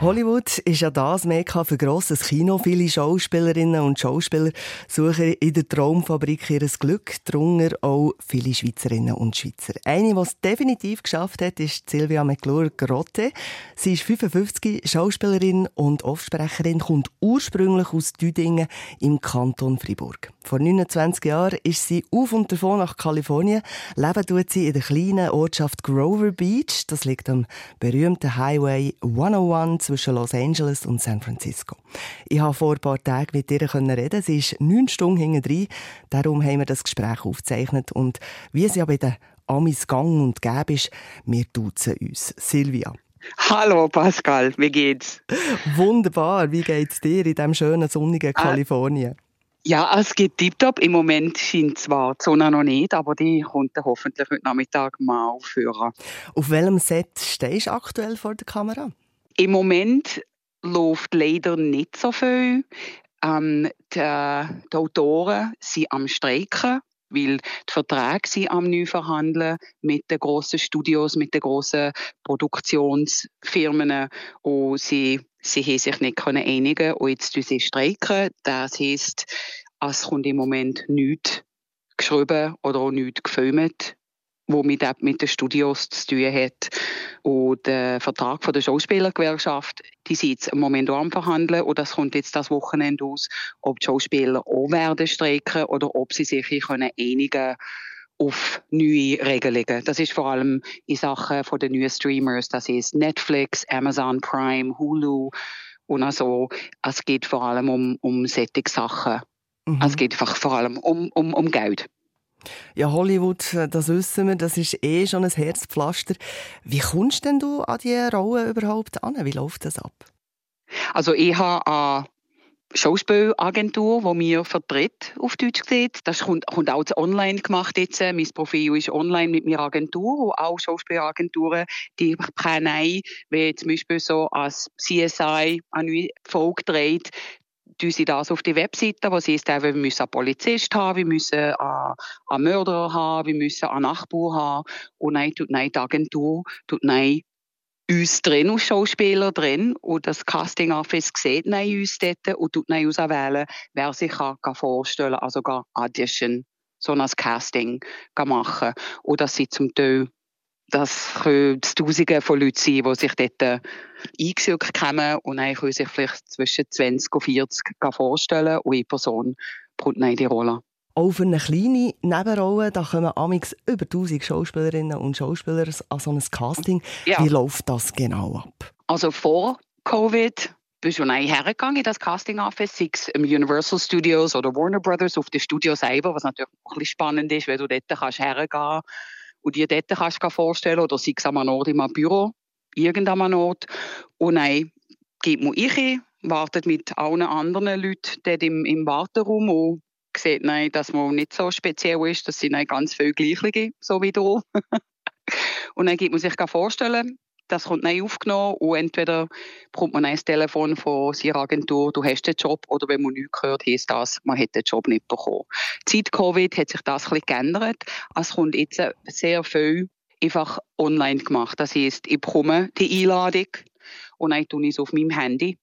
Hollywood ist ja das Mekka für grosses Kino. Viele Schauspielerinnen und Schauspieler suchen in der Traumfabrik ihr Glück, darunter auch viele Schweizerinnen und Schweizer. Eine, die es definitiv geschafft hat, ist Silvia McClure-Grotte. Sie ist 55, Schauspielerin und Offsprecherin, kommt ursprünglich aus Düdingen im Kanton Fribourg. Vor 29 Jahren ist sie auf und davon nach Kalifornien. Leben tut sie in der kleinen Ortschaft Grover Beach. Das liegt am berühmten Highway 101 zwischen Los Angeles und San Francisco. Ich habe vor ein paar Tagen mit ihr reden. Sie ist neun Stunden hinten drin. Darum haben wir das Gespräch aufgezeichnet. Und wie es ja bei den Amis gang und gäbe ist, wir duzen uns. Silvia. Hallo Pascal, wie geht's? Wunderbar, wie geht's dir in diesem schönen sonnigen ah, Kalifornien? Ja, es geht tiptop. Im Moment scheint zwar die Sonne noch nicht, aber die kommt dann hoffentlich heute Nachmittag mal aufhören. Auf welchem Set stehst du aktuell vor der Kamera? Im Moment läuft leider nicht so viel. Ähm, die, die, Autoren sind am Streiken, weil die Verträge sind am neu verhandeln mit den grossen Studios, mit den grossen Produktionsfirmen und sie, sie haben sich nicht können einigen und jetzt sie streiken. Das heisst, es kommt im Moment nichts geschrieben oder auch nichts gefilmt wo mit, mit den Studios zu tun hat. Und der Vertrag von der Schauspielergewerkschaft, die sind jetzt im Moment auch am Verhandeln und das kommt jetzt das Wochenende aus, ob die Schauspieler auch werden streiken oder ob sie sich können einigen auf neue Regelungen. Das ist vor allem in Sachen von den neuen Streamers, das ist Netflix, Amazon Prime, Hulu und also es geht vor allem um, um solche Sachen. Mhm. Es geht einfach vor allem um, um, um Geld. Ja, Hollywood, das wissen wir, das ist eh schon ein Herzpflaster. Wie kommst denn du an diese Rolle überhaupt an? Wie läuft das ab? Also ich habe eine Schauspielagentur, die mir vertritt, auf Deutsch gesagt. Das kommt, kommt auch online gemacht jetzt. Mein Profil ist online mit meiner Agentur, wo auch Schauspielagenturen, die kennen, wie zum Beispiel so als CSI eine Folge dreht, tun sie das auf die Webseite, was heißt, wir müssen einen Polizist haben, wir müssen einen, Mörder haben, wir müssen einen Nachbar haben. Und nein, tut nein, die Agentur tut nein uns drin als Schauspieler drin und das Casting Office sieht nein uns dort und tut nein auswählen, wer sich kann, kann vorstellen, also gar Audition, so ein Casting machen. Und das sind zum Teil das können Tausende von Leuten sein, die sich dort äh, eingesucht haben und dann können sich vielleicht zwischen 20 und 40 vorstellen und eine Person dann die Rolle. Auch für eine kleine Nebenrolle, da kommen amix über 1000 Schauspielerinnen und Schauspieler an so ein Casting. Ja. Wie läuft das genau ab? Also vor Covid bist du hergegangen in das Casting Office, sei es im Universal Studios oder Warner Brothers auf dem Studio selber, was natürlich auch ein bisschen spannend ist, weil du dort kannst hergehen kannst und dir dort kannst vorstellen oder sei es an einem Ort in einem Büro, irgendeinem Ort. Und dann geht man ich wartet mit allen anderen Leuten dort im, im Warteraum und sieht nein, dass man nicht so speziell ist, das sind ganz viele Gleiche, so wie du. und dann gibt man sich vorstellen, das kommt neu aufgenommen und entweder bekommt man ein Telefon von seiner Agentur, du hast den Job, oder wenn man nichts hört, heisst das, man hat den Job nicht bekommen. Seit Covid hat sich das ein geändert. Es kommt jetzt sehr viel einfach online gemacht. Das heisst, ich bekomme die Einladung und dann tue ich es auf meinem Handy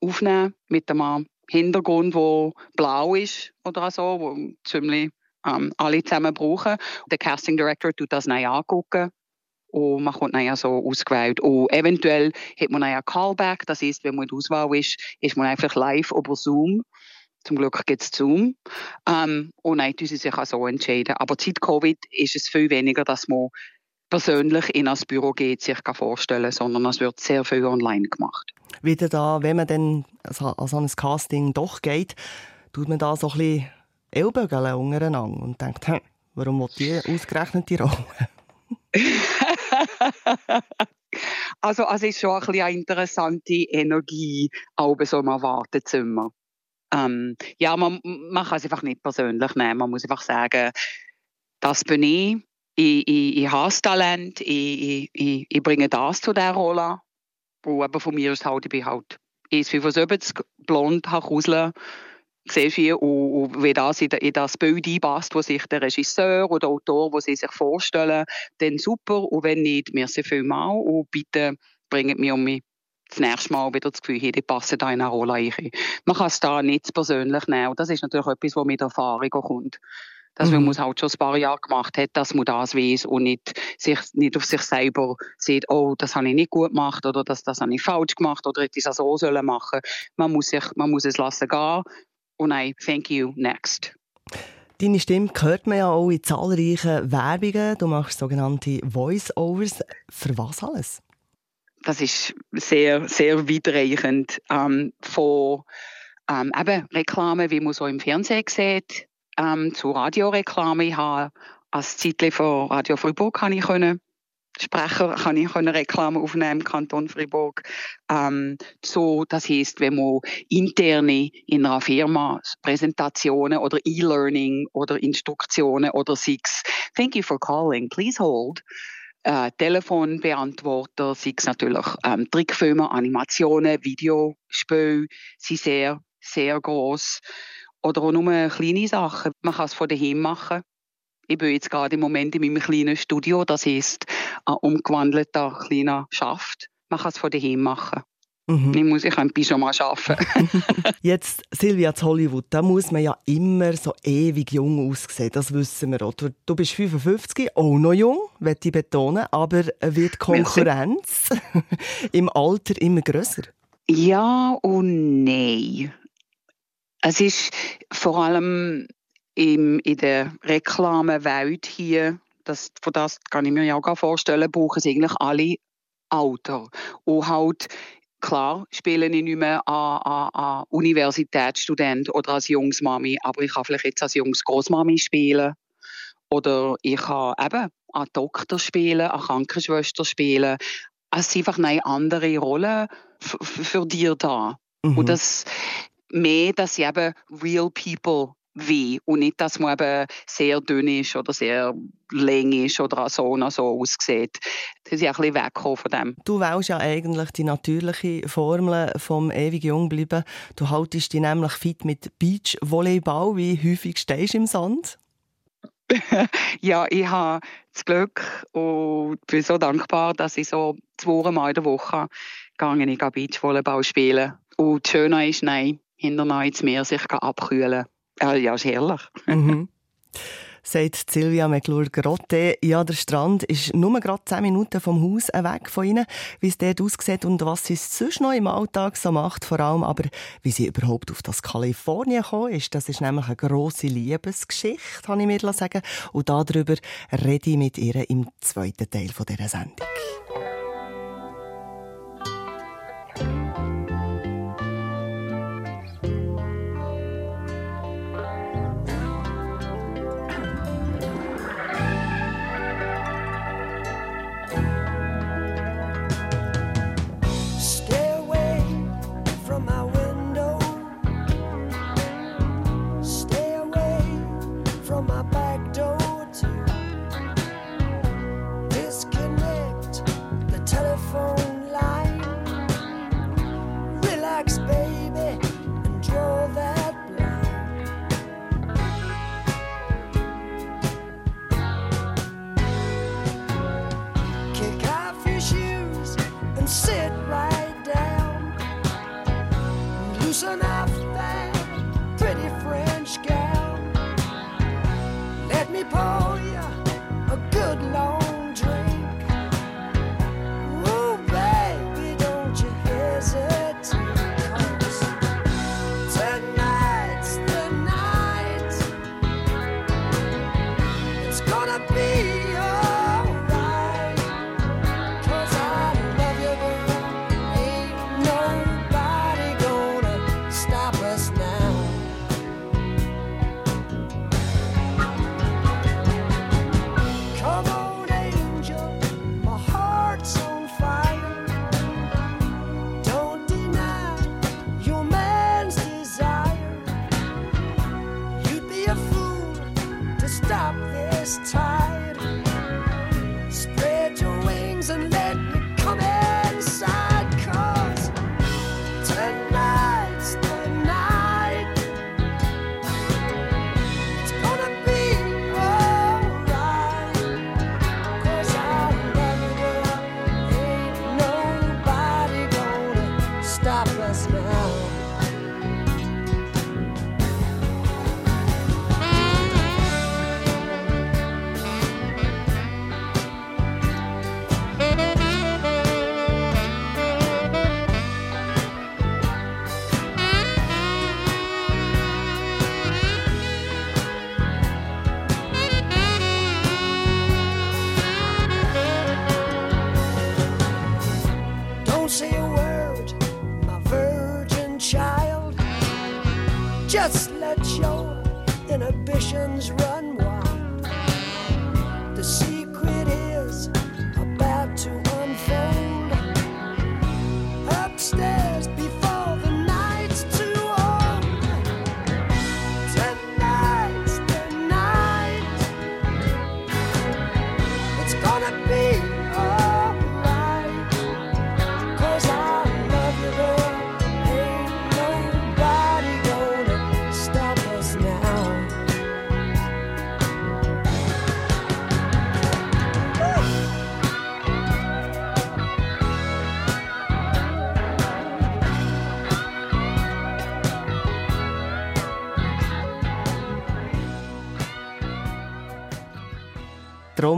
aufnehmen mit einem Hintergrund, der blau ist oder so, wo ziemlich ähm, alle zusammen brauchen. Der Casting Director tut das neu angucken und man kommt dann so ausgewählt. Und eventuell hat man dann ja Callback, das heißt, wenn man in der Auswahl ist, ist man einfach live über Zoom. Zum Glück gibt es Zoom. Ähm, und dann tun sie sich auch so entscheiden. Aber seit Covid ist es viel weniger, dass man persönlich in ein Büro geht, sich vorstellen sondern es wird sehr viel online gemacht. Wieder da, wenn man dann an so ein Casting doch geht, tut man da so ein bisschen Ellbogen untereinander und denkt, hm, warum will die ausgerechnet die Rolle? also, also ist schon ein bisschen eine interessante Energie auch so einem Wartezimmer. Ähm, ja, man, man kann es einfach nicht persönlich nehmen. Man muss einfach sagen, das bin ich. ich, ich, ich habe das Talent, ich, ich, ich bringe das zu dieser Rolle. Und eben von mir aus halt, ich bin halt 1,75, blond, habe Kusel, siehst du, und, und wenn das in, das Bild einpasst, was sich der Regisseur oder der Autor, was sie sich vorstellen, dann super. Und wenn nicht, merci vielmals und bitte bringt mich um mich das nächste Mal wieder das Gefühl, hey, die passen da in eine Rolle rein. Man kann es da nicht persönlich nehmen. das ist natürlich etwas, was mit Erfahrung kommt dass mhm. man es halt schon ein paar Jahre gemacht hat, dass man das weiß und nicht, sich, nicht auf sich selber sieht, oh, das habe ich nicht gut gemacht oder das, das habe ich falsch gemacht oder hätte ich es so sollen machen. Man muss, sich, man muss es lassen gehen und nein, thank you, next. Deine Stimme hört man ja auch in zahlreichen Werbungen. Du machst sogenannte Voice-Overs. Für was alles? Das ist sehr, sehr weitreichend. Ähm, von ähm, eben Reklame, wie man so im Fernsehen sieht, ähm, zu Radioreklame. Habe als Zeitli von Radio Fribourg kann ich können Sprecher kann ich können Reklame aufnehmen im Kanton Fribourg. Ähm, so, das heißt, wenn man interne in einer Firma Präsentationen oder E-Learning oder Instruktionen oder Six, thank you for calling, please hold. Äh, Telefonbeantworter, sei es natürlich ähm, Trickfilme, Animationen, Videospiele, sind sehr, sehr groß. Oder auch nur kleine Sachen. Man kann es von daheim machen. Ich bin jetzt gerade im Moment in meinem kleinen Studio, das ist ein umgewandelter kleiner Schaft. Man kann es von daheim machen. Mhm. Ich muss ich ein Pyjama arbeiten. Jetzt, Silvia, zu Hollywood, da muss man ja immer so ewig jung aussehen. Das wissen wir auch. Du bist 55, auch noch jung, möchte ich betonen, aber wird die Konkurrenz im Alter immer grösser? Ja und nein. Es ist vor allem im, in der Reklamewelt hier, das, von das kann ich mir ja auch vorstellen, brauchen es eigentlich alle Alter. Und halt, klar, spiele ich nicht mehr an, an, an Universitätsstudent oder als Jungsmami, aber ich kann vielleicht jetzt als Jungs-Großmami spielen. Oder ich kann eben an Doktor spielen, an Krankenschwester spielen. Es sind einfach eine andere Rolle für dich da. Mhm. Und das, mehr, dass sie eben real people wie und nicht, dass man eben sehr dünn ist oder sehr lang ist oder so und so aussieht. Das ist ein bisschen weggekommen von dem. Du wählst ja eigentlich die natürliche Formel vom ewig jung bleiben. Du haltest dich nämlich fit mit Beachvolleyball. Wie häufig stehst du im Sand? ja, ich habe das Glück und bin so dankbar, dass ich so zweimal in der Woche gegangen ich Beachvolleyball spielen. Und das Schöne ist, nein, hinterher ins Meer sich abkühlen. Äh, ja, ist herrlich. mhm. Sagt Silvia McClure-Grotte. Ja, der Strand ist nur gerade 10 Minuten vom Haus weg von ihnen. Wie es dort aussieht und was sie sonst noch im Alltag so macht, vor allem aber, wie sie überhaupt auf das Kalifornien gekommen ist. Das ist nämlich eine grosse Liebesgeschichte, habe ich mir sagen Und darüber rede ich mit ihr im zweiten Teil dieser Sendung. this time.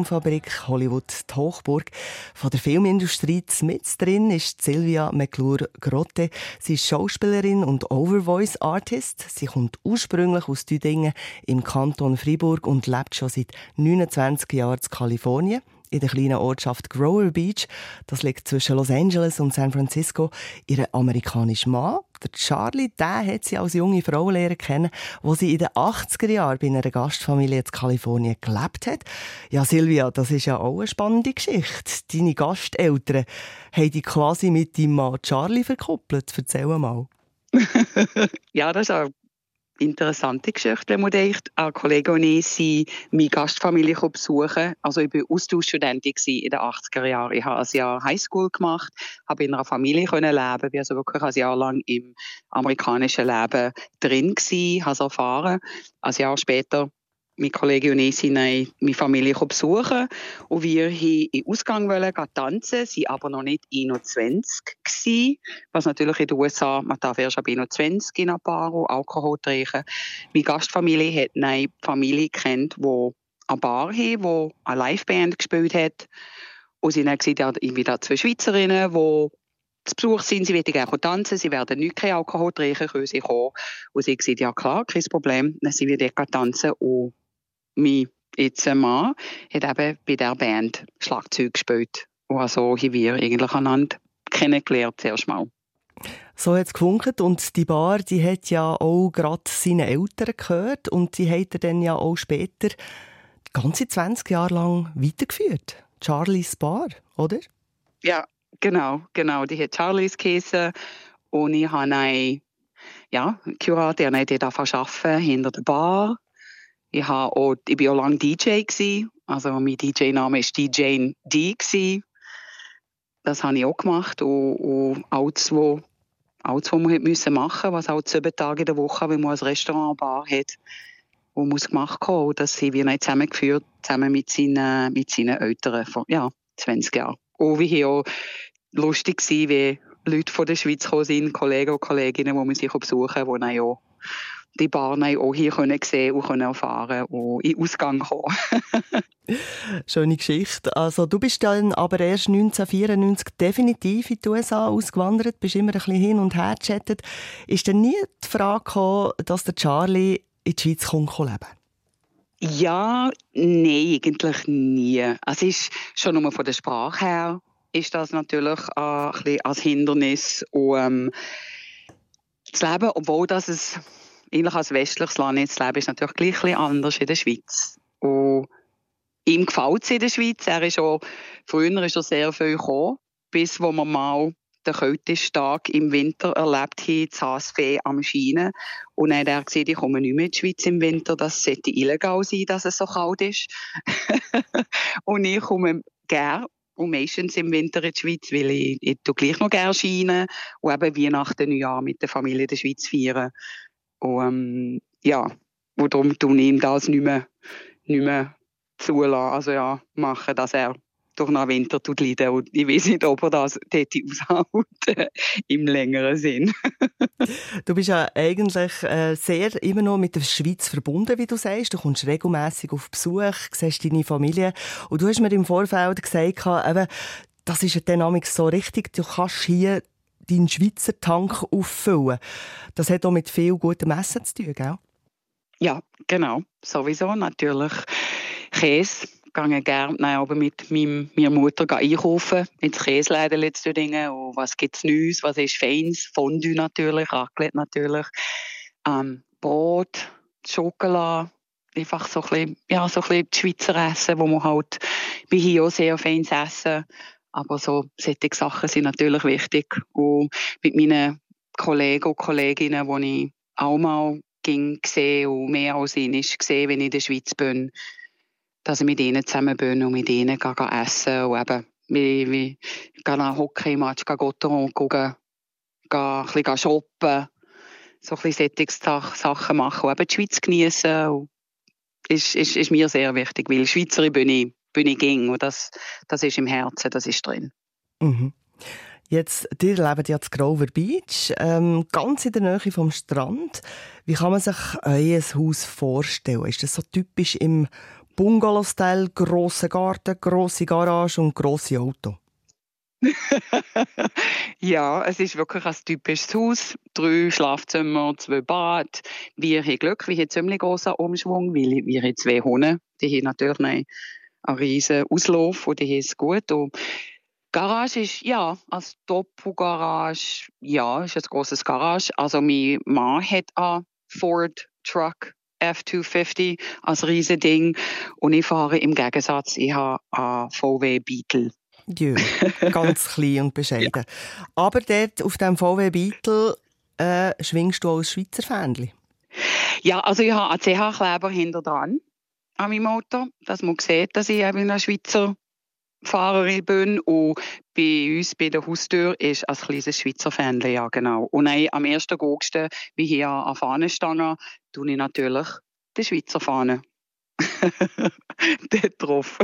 Traumfabrik Hollywood, die Hochburg von der Filmindustrie. Mit drin ist Silvia McClure-Grotte. Sie ist Schauspielerin und Overvoice Artist. Sie kommt ursprünglich aus Düdingen im Kanton Fribourg und lebt schon seit 29 Jahren in Kalifornien in der kleinen Ortschaft Grower Beach. Das liegt zwischen Los Angeles und San Francisco. Ihr amerikanischer Mann, der Charlie, der hat sie als junge Frau lernen kennen, wo sie in den 80er Jahren bei einer Gastfamilie in Kalifornien gelebt hat. Ja, Silvia, das ist ja auch eine spannende Geschichte. Deine Gasteltern haben dich quasi mit deinem Mann Charlie verkuppelt. Erzähl mal. ja, das ist eine interessante Geschichte, man denkt. Ein Kollege und ich sind meine Gastfamilie besuchen. Also ich war Austauschstudentin in den 80er Jahren. Ich habe ein Jahr Highschool gemacht, habe in einer Familie können leben, bin also wirklich ein Jahr lang im amerikanischen Leben drin gewesen, habe es erfahren. Ein Jahr später mein Kollege und ich sind meine Familie besuchen. Und wir wollten in Ausgang wollen, tanzen, sie aber noch nicht 21 gewesen, was natürlich in den USA, man darf erst ab 21 in ein Bar Alkohol trinken. Meine Gastfamilie hat eine Familie kennt, die eine Bar hat, die eine Liveband gespielt hat. Und sie haben gesagt, ja, wieder zwei Schweizerinnen, die zu Besuch sind, sie wollen gerne tanzen, sie werden nicht kein Alkohol trinken, können sie kommen. Und sie haben gesagt, ja klar, kein Problem, dann sind wir dort tanzen und mein jetzt Mann hat eben bei der Band Schlagzeug gespielt. Und also haben wir eigentlich einander kennengelernt zuerst mal. So hat es gefunkt und die Bar, die hat ja auch gerade seine Eltern gehört und die hat er dann ja auch später ganze 20 Jahre lang weitergeführt. Charlies Bar, oder? Ja, genau, genau. Die hat Charlies geheißen und ich habe einen ja, Kurator, der dort arbeiten hinter der Bar ich, auch, ich war auch lange DJ. Also mein DJ-Name war DJ D. Das habe ich auch gemacht. Und, und alles, was, alles, was man machen musste, was auch sieben Tage in der Woche, wenn man ein Restaurant, Bar hat, wo muss gemacht haben. Das haben wir zusammengeführt, zusammen mit seinen, mit seinen Eltern vor ja, 20 Jahren. Und wie auch lustig war, wie Leute von der Schweiz gekommen sind, Kollegen und Kolleginnen, die man sich besuchen, die dann auch die Bahnen auch hier können sehen und können erfahren und in Ausgang kommen. Schöne Geschichte. Also du bist dann aber erst 1994 definitiv in die USA ausgewandert, bist immer ein bisschen hin und her gechattet. Ist denn nie die Frage gekommen, dass der Charlie in die Schweiz kommt leben? Ja, nein, eigentlich nie. Es ist schon nur von der Sprache her ist das natürlich äh, ein bisschen als Hindernis und ähm, das Leben, obwohl das es eigentlich als westliches Land jetzt leben, ist natürlich gleich ein bisschen anders in der Schweiz. Und ihm gefällt es in der Schweiz. Er ist auch, früher ist er sehr viel gekommen, bis wo man mal den kältesten Tag im Winter erlebt haben, das HSV am Schienen. Und dann hat er gesagt, ich komme nicht mehr in die Schweiz im Winter, das sollte illegal sein, dass es so kalt ist. und ich komme gerne und meistens im Winter in die Schweiz, weil ich, ich gleich noch gerne Schienen und eben Weihnachten, Neujahr mit der Familie in der Schweiz feiern. Und ähm, ja, und darum ich ihm das nicht mehr, nicht mehr zulassen, also ja, machen, dass er durch den Winter leiden. Und ich weiß nicht, ob er das aushält, im längeren Sinn. du bist ja eigentlich äh, sehr immer noch mit der Schweiz verbunden, wie du sagst. Du kommst regelmäßig auf Besuch, siehst deine Familie. Und du hast mir im Vorfeld gesagt, eben, das ist ja dann so richtig, du kannst hier deinen Schweizer Tank auffüllen. Das hat auch mit viel gutem Essen zu tun, gell? Ja, genau. Sowieso natürlich. Käse gehe gerne aber mit meiner Mutter einkaufen ins Käseläden letzte Dinge und was gibt's Neues, was ist Feins, Fondue natürlich, Raclette natürlich, ähm, Brot, Schokolade, einfach so ein bisschen, ja, so ein bisschen Schweizer Essen, wo man halt, bei hier auch sehr feines Essen, aber so solche Sachen sind natürlich wichtig. Und mit meinen Kollegen und Kolleginnen, die ich auch mal ging gesehen und mehr als ihn ist gesehen, wenn ich in der Schweiz bin, dass ich mit ihnen zusammen bin und mit ihnen gehe, gehe essen und eben wie, wie gehe nach Hockey-Match, gehe Gotteron gucken, gehe ein bisschen shoppen, so ein bisschen Sachen machen und eben die Schweiz genießen ist, ist, ist mir sehr wichtig, weil Schweizerin bin ich, ich ging und das, das ist im Herzen, das ist drin. Mhm. Jetzt, ihr lebt ja zu Grover Beach, ähm, ganz in der Nähe vom Strand. Wie kann man sich euer Haus vorstellen? Ist das so typisch im Bungalow-Style, grosser Garten, grosse Garage und grosse Auto? ja, es ist wirklich ein typisches Haus. Drei Schlafzimmer, zwei Bad. Wir haben Glück, wir haben ziemlich großen Umschwung, weil wir haben zwei Hunde. Die haben natürlich einen riesen Auslauf und die haben es gut. Und Garage ist, ja, als Doppelgarage, ja, ist ein grosses Garage. Also mein Mann hat einen Ford Truck F250 als riesen Ding und ich fahre im Gegensatz, ich habe einen VW Beetle. Ja, ganz klein und bescheiden. Ja. Aber dort auf dem VW Beetle äh, schwingst du als Schweizer Fähnchen? Ja, also ich habe einen CH-Kleber hinter dran an meinem Auto, dass man sieht, dass ich eben eine Schweizer Fahrerin bin und bei uns bei der Haustür ist ein kleines Schweizer Fähnchen, ja genau. Und dann, am 1. August, wie hier an Fahnenstange, tue ich natürlich die Schweizer Fahne. Dort drauf.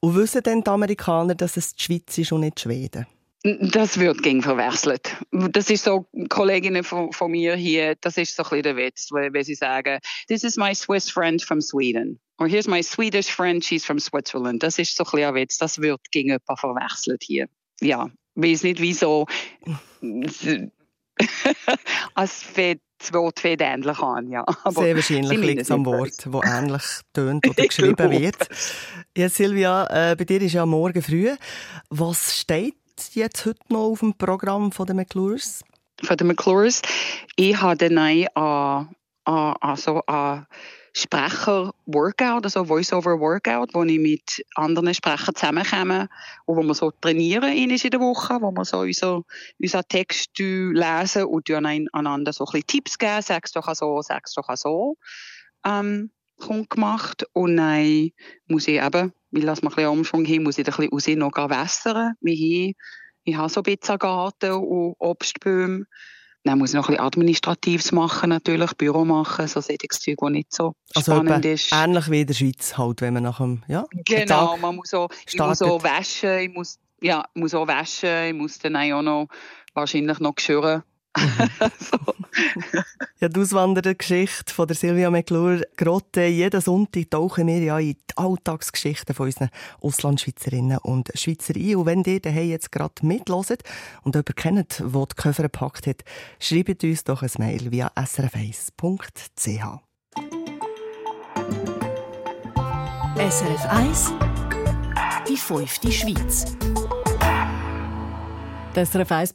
und wissen denn die Amerikaner, dass es die Schweiz ist und nicht Schweden? Das wird gegen verwechselt. Das ist so, Kolleginnen von, von, mir hier, das ist so ein bisschen der Witz, wenn sie sagen, this is my Swiss friend from Sweden. Or here's my Swedish friend, she's from Switzerland. Das ist so ein bisschen ein Witz, das wird gegen jemanden verwechselt hier. Ja, weiß nicht wieso. es fängt Wort fängt ähnlich an, ja. Aber Sehr wahrscheinlich liegt es am Wort, das ähnlich tönt oder geschrieben wird. Ja, Silvia, äh, bei dir ist ja morgen früh. Was steht jetzt heute noch auf dem Programm von den McClures? Von den McClures? Ich habe dann ein, äh, also ein Sprecher-Workout, also Voice-over-Workout, wo ich mit anderen Sprechern zusammenkomme und wo wir so trainieren in der Woche, wo wir so unseren unser Text lesen und einander so ein bisschen Tipps geben, sag's doch so, sag's doch so. Ähm, kommt gemacht und dann muss ich eben, weil das mal ein bisschen Umschwung haben, muss ich ein bisschen raus noch wässern. Wie ich habe so ein bisschen Garten und Obstbäume. Dann muss ich noch ein bisschen Administratives machen, natürlich, Büro machen, so solches Zeug, das nicht so also spannend ist. ähnlich wie in der Schweiz halt, wenn man nach dem, ja, Genau, man muss auch, ich muss auch waschen, ich muss, ja, ich muss auch waschen, ich muss dann auch noch wahrscheinlich noch geschirren so. ja, die Auswanderergeschichte von der Silvia McClure Grotte. Jeden Sonntag tauchen wir ja in die Alltagsgeschichten von unseren Auslandschweizerinnen und Schweizer ein. Und wenn ihr daheim jetzt gerade mitloset und jemanden kennt, der die Koffer gepackt hat, schreibt uns doch ein Mail via srf1.ch. SRF 1 Die fünfte Schweiz. Das SRF 1